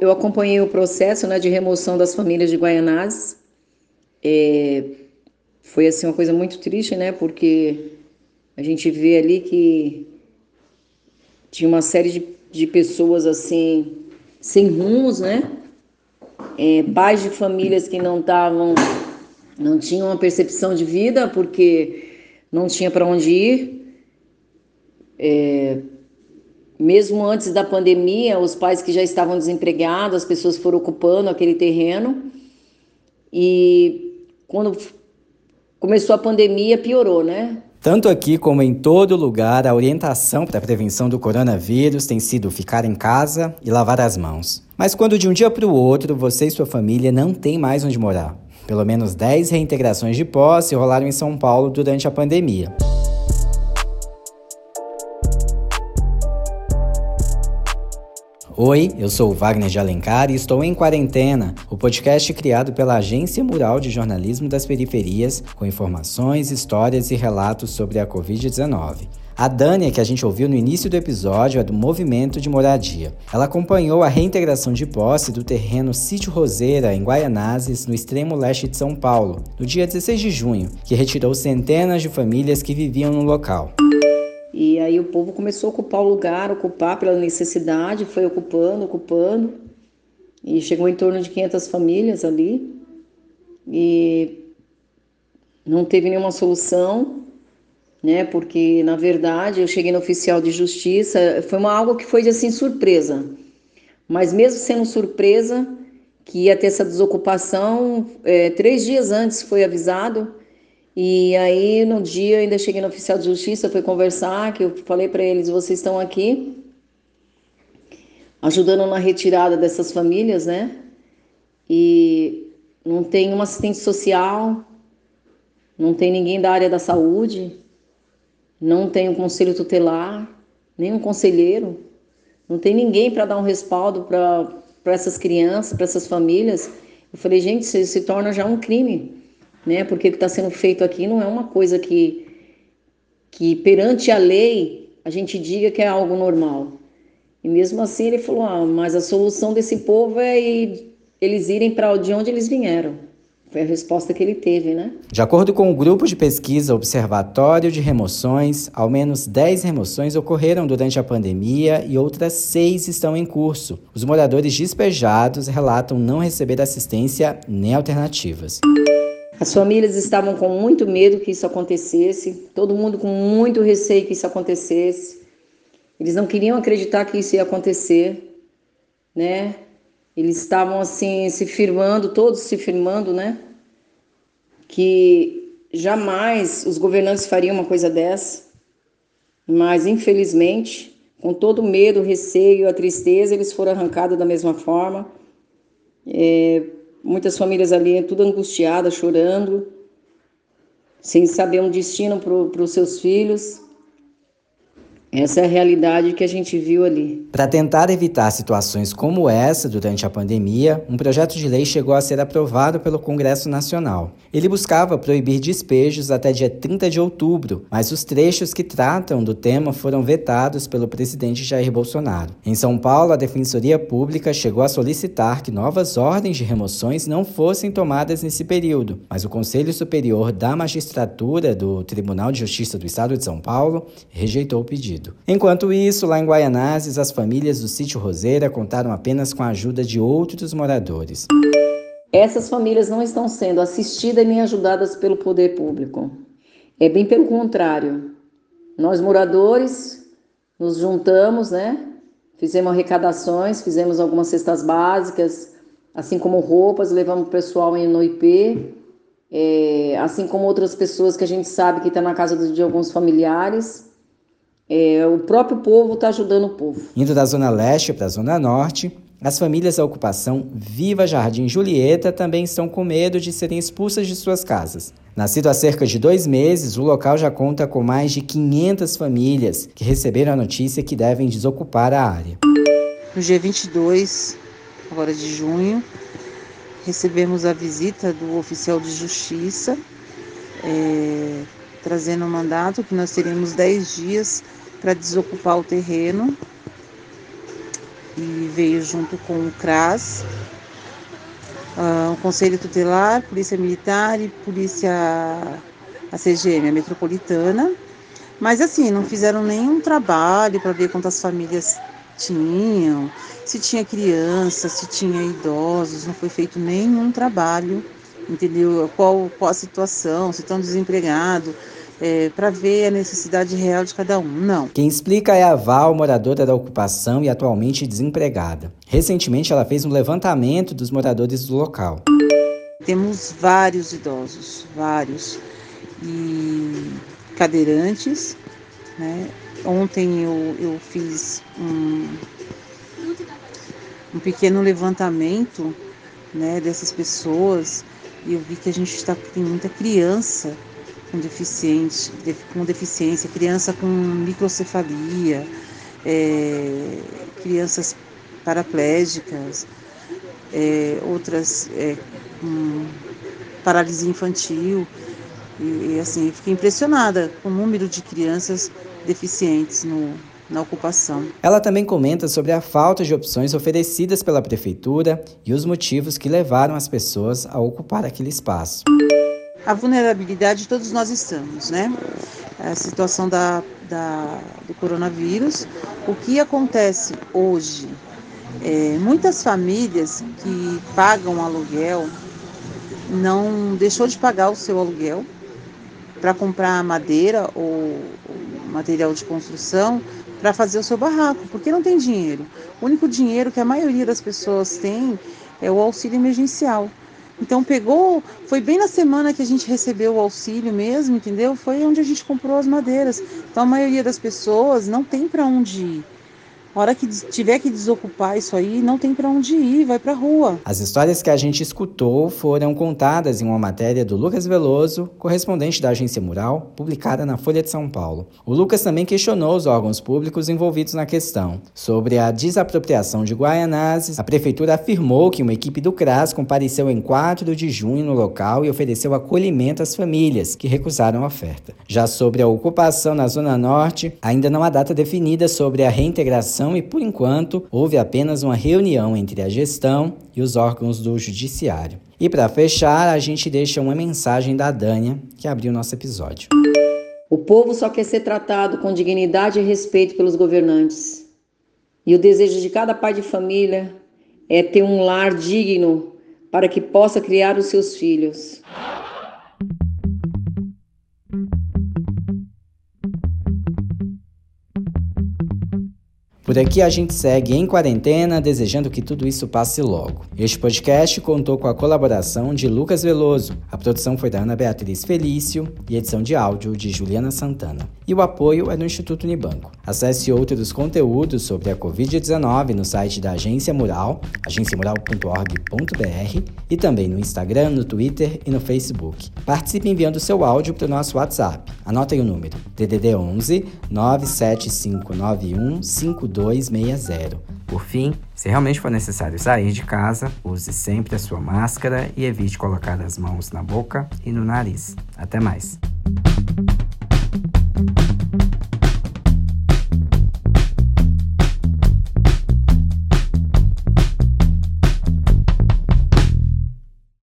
Eu acompanhei o processo né, de remoção das famílias de Guaianazes. É, foi assim uma coisa muito triste, né? Porque a gente vê ali que tinha uma série de, de pessoas assim sem rumos, né? É, pais de famílias que não estavam, não tinham uma percepção de vida porque não tinha para onde ir. É, mesmo antes da pandemia, os pais que já estavam desempregados, as pessoas foram ocupando aquele terreno. E quando começou a pandemia, piorou, né? Tanto aqui como em todo lugar, a orientação para a prevenção do coronavírus tem sido ficar em casa e lavar as mãos. Mas quando de um dia para o outro você e sua família não têm mais onde morar. Pelo menos 10 reintegrações de posse rolaram em São Paulo durante a pandemia. Oi, eu sou o Wagner de Alencar e estou em Quarentena, o podcast criado pela Agência Mural de Jornalismo das Periferias, com informações, histórias e relatos sobre a Covid-19. A Dânia, que a gente ouviu no início do episódio, é do Movimento de Moradia. Ela acompanhou a reintegração de posse do terreno Sítio Roseira, em Guaianazes, no extremo leste de São Paulo, no dia 16 de junho, que retirou centenas de famílias que viviam no local. E aí o povo começou a ocupar o lugar, ocupar pela necessidade, foi ocupando, ocupando. E chegou em torno de 500 famílias ali. E não teve nenhuma solução, né? Porque na verdade eu cheguei no oficial de justiça, foi uma algo que foi assim surpresa. Mas mesmo sendo surpresa que ia ter essa desocupação, é, três dias antes foi avisado e aí, no dia, ainda cheguei no oficial de justiça, fui conversar, que eu falei para eles, vocês estão aqui ajudando na retirada dessas famílias, né? E não tem uma assistente social, não tem ninguém da área da saúde, não tem um conselho tutelar, nem um conselheiro, não tem ninguém para dar um respaldo para essas crianças, para essas famílias. Eu falei, gente, isso se torna já um crime né? Porque o que está sendo feito aqui não é uma coisa que, que perante a lei a gente diga que é algo normal. E mesmo assim ele falou: ah, mas a solução desse povo é eles irem para de onde eles vieram. Foi a resposta que ele teve, né? De acordo com o grupo de pesquisa Observatório de Remoções, ao menos 10 remoções ocorreram durante a pandemia e outras seis estão em curso. Os moradores despejados relatam não receber assistência nem alternativas. As famílias estavam com muito medo que isso acontecesse, todo mundo com muito receio que isso acontecesse. Eles não queriam acreditar que isso ia acontecer, né? Eles estavam assim se firmando, todos se firmando, né? Que jamais os governantes fariam uma coisa dessa. Mas infelizmente, com todo o medo, o receio, a tristeza, eles foram arrancados da mesma forma. É, Muitas famílias ali, tudo angustiadas, chorando, sem saber um destino para os seus filhos. Essa é a realidade que a gente viu ali. Para tentar evitar situações como essa durante a pandemia, um projeto de lei chegou a ser aprovado pelo Congresso Nacional. Ele buscava proibir despejos até dia 30 de outubro, mas os trechos que tratam do tema foram vetados pelo presidente Jair Bolsonaro. Em São Paulo, a Defensoria Pública chegou a solicitar que novas ordens de remoções não fossem tomadas nesse período, mas o Conselho Superior da Magistratura do Tribunal de Justiça do Estado de São Paulo rejeitou o pedido. Enquanto isso, lá em Guaianazes, as famílias do sítio Roseira contaram apenas com a ajuda de outros moradores. Essas famílias não estão sendo assistidas nem ajudadas pelo poder público. É bem pelo contrário. Nós moradores nos juntamos, né? Fizemos arrecadações, fizemos algumas cestas básicas, assim como roupas, levamos o pessoal no IP, é, assim como outras pessoas que a gente sabe que está na casa de alguns familiares. É, o próprio povo está ajudando o povo. Indo da Zona Leste para a Zona Norte, as famílias da ocupação Viva Jardim Julieta também estão com medo de serem expulsas de suas casas. Nascido há cerca de dois meses, o local já conta com mais de 500 famílias que receberam a notícia que devem desocupar a área. No dia 22, agora de junho, recebemos a visita do oficial de justiça, é, trazendo o mandato que nós teríamos 10 dias para desocupar o terreno. e veio junto com o CRAS, uh, o Conselho Tutelar, Polícia Militar e Polícia a CGM, a Metropolitana. Mas assim, não fizeram nenhum trabalho para ver quantas famílias tinham, se tinha crianças, se tinha idosos, não foi feito nenhum trabalho, entendeu? Qual, qual a situação, se estão desempregados, é, para ver a necessidade real de cada um. Não. Quem explica é a Val, moradora da ocupação e atualmente desempregada. Recentemente, ela fez um levantamento dos moradores do local. Temos vários idosos, vários, e cadeirantes. Né? Ontem eu, eu fiz um, um pequeno levantamento né, dessas pessoas e eu vi que a gente está tem muita criança com, deficiente, com deficiência, criança com microcefalia, é, crianças paraplégicas, é, outras é, com paralisia infantil. E, e, assim, fiquei impressionada com o número de crianças deficientes no, na ocupação. Ela também comenta sobre a falta de opções oferecidas pela prefeitura e os motivos que levaram as pessoas a ocupar aquele espaço a vulnerabilidade todos nós estamos, né? A situação da, da do coronavírus. O que acontece hoje? É, muitas famílias que pagam aluguel não deixou de pagar o seu aluguel para comprar madeira ou material de construção para fazer o seu barraco, porque não tem dinheiro. O único dinheiro que a maioria das pessoas tem é o auxílio emergencial. Então pegou, foi bem na semana que a gente recebeu o auxílio mesmo, entendeu? Foi onde a gente comprou as madeiras. Então a maioria das pessoas não tem para onde ir. Hora que tiver que desocupar isso aí, não tem para onde ir, vai para rua. As histórias que a gente escutou foram contadas em uma matéria do Lucas Veloso, correspondente da agência Mural, publicada na Folha de São Paulo. O Lucas também questionou os órgãos públicos envolvidos na questão. Sobre a desapropriação de Guaianazes, a prefeitura afirmou que uma equipe do CRAS compareceu em 4 de junho no local e ofereceu acolhimento às famílias que recusaram a oferta. Já sobre a ocupação na Zona Norte, ainda não há data definida sobre a reintegração e, por enquanto, houve apenas uma reunião entre a gestão e os órgãos do Judiciário. E para fechar, a gente deixa uma mensagem da Dânia, que abriu nosso episódio. O povo só quer ser tratado com dignidade e respeito pelos governantes. E o desejo de cada pai de família é ter um lar digno para que possa criar os seus filhos. Por aqui a gente segue em quarentena, desejando que tudo isso passe logo. Este podcast contou com a colaboração de Lucas Veloso, a produção foi da Ana Beatriz Felício e edição de áudio de Juliana Santana. E o apoio é do Instituto Unibanco. Acesse outros conteúdos sobre a Covid-19 no site da Agência Mural, agenciamural.org.br e também no Instagram, no Twitter e no Facebook. Participe enviando seu áudio para o nosso WhatsApp. Anotem o número: DDD 11 97591 5260. Por fim, se realmente for necessário sair de casa, use sempre a sua máscara e evite colocar as mãos na boca e no nariz. Até mais!